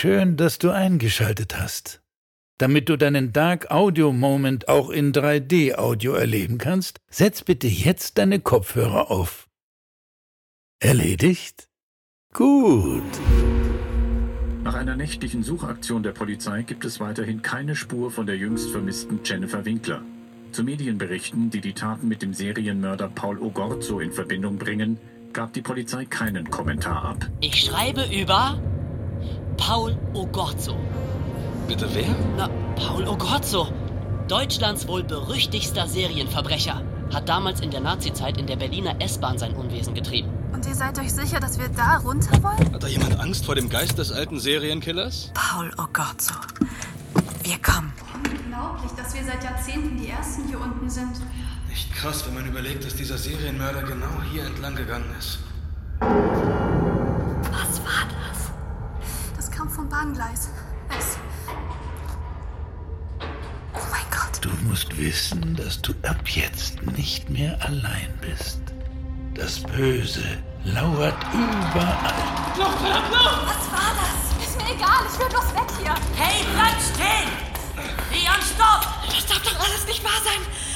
Schön, dass du eingeschaltet hast. Damit du deinen Dark Audio Moment auch in 3D Audio erleben kannst, setz bitte jetzt deine Kopfhörer auf. Erledigt? Gut. Nach einer nächtlichen Suchaktion der Polizei gibt es weiterhin keine Spur von der jüngst vermissten Jennifer Winkler. Zu Medienberichten, die die Taten mit dem Serienmörder Paul Ogorzo in Verbindung bringen, gab die Polizei keinen Kommentar ab. Ich schreibe über Paul Ogorzo. Bitte wer? Na, Paul Ogorzo. Deutschlands wohl berüchtigster Serienverbrecher. Hat damals in der Nazizeit in der Berliner S-Bahn sein Unwesen getrieben. Und ihr seid euch sicher, dass wir da runter wollen? Hat da jemand Angst vor dem Geist des alten Serienkillers? Paul Ogorzo. Wir kommen. Unglaublich, dass wir seit Jahrzehnten die Ersten hier unten sind. Echt krass, wenn man überlegt, dass dieser Serienmörder genau hier entlang gegangen ist. Bahngleis. Es. Oh mein Gott. Du musst wissen, dass du ab jetzt nicht mehr allein bist. Das Böse lauert überall. Was war das? Ist mir egal, ich will bloß weg hier. Hey, bleib stehen! Leon, stopp! Das darf doch alles nicht wahr sein.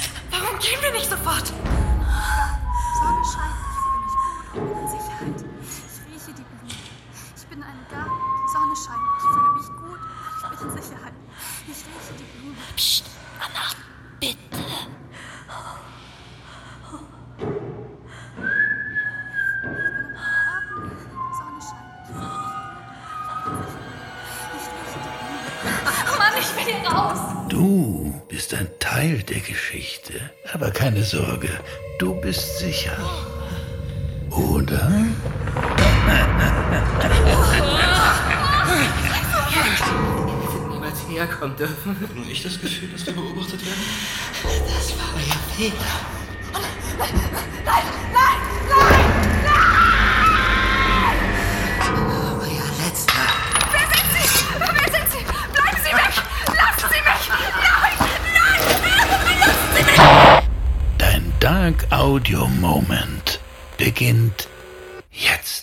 Die Blumen. Oh Mann, ich will hier raus. Du bist ein Teil der Geschichte. Aber keine Sorge, du bist sicher. Oder? Niemals herkommen dürfen. Hab nur ich das Gefühl, dass wir beobachtet werden? Das war euer Fehler. Euer letzter. Wer sind Sie? Wer sind Sie? Bleiben Sie weg! Lassen Sie mich! Nein! Nein! Lassen Sie mich! Dein Dark Audio Moment beginnt jetzt.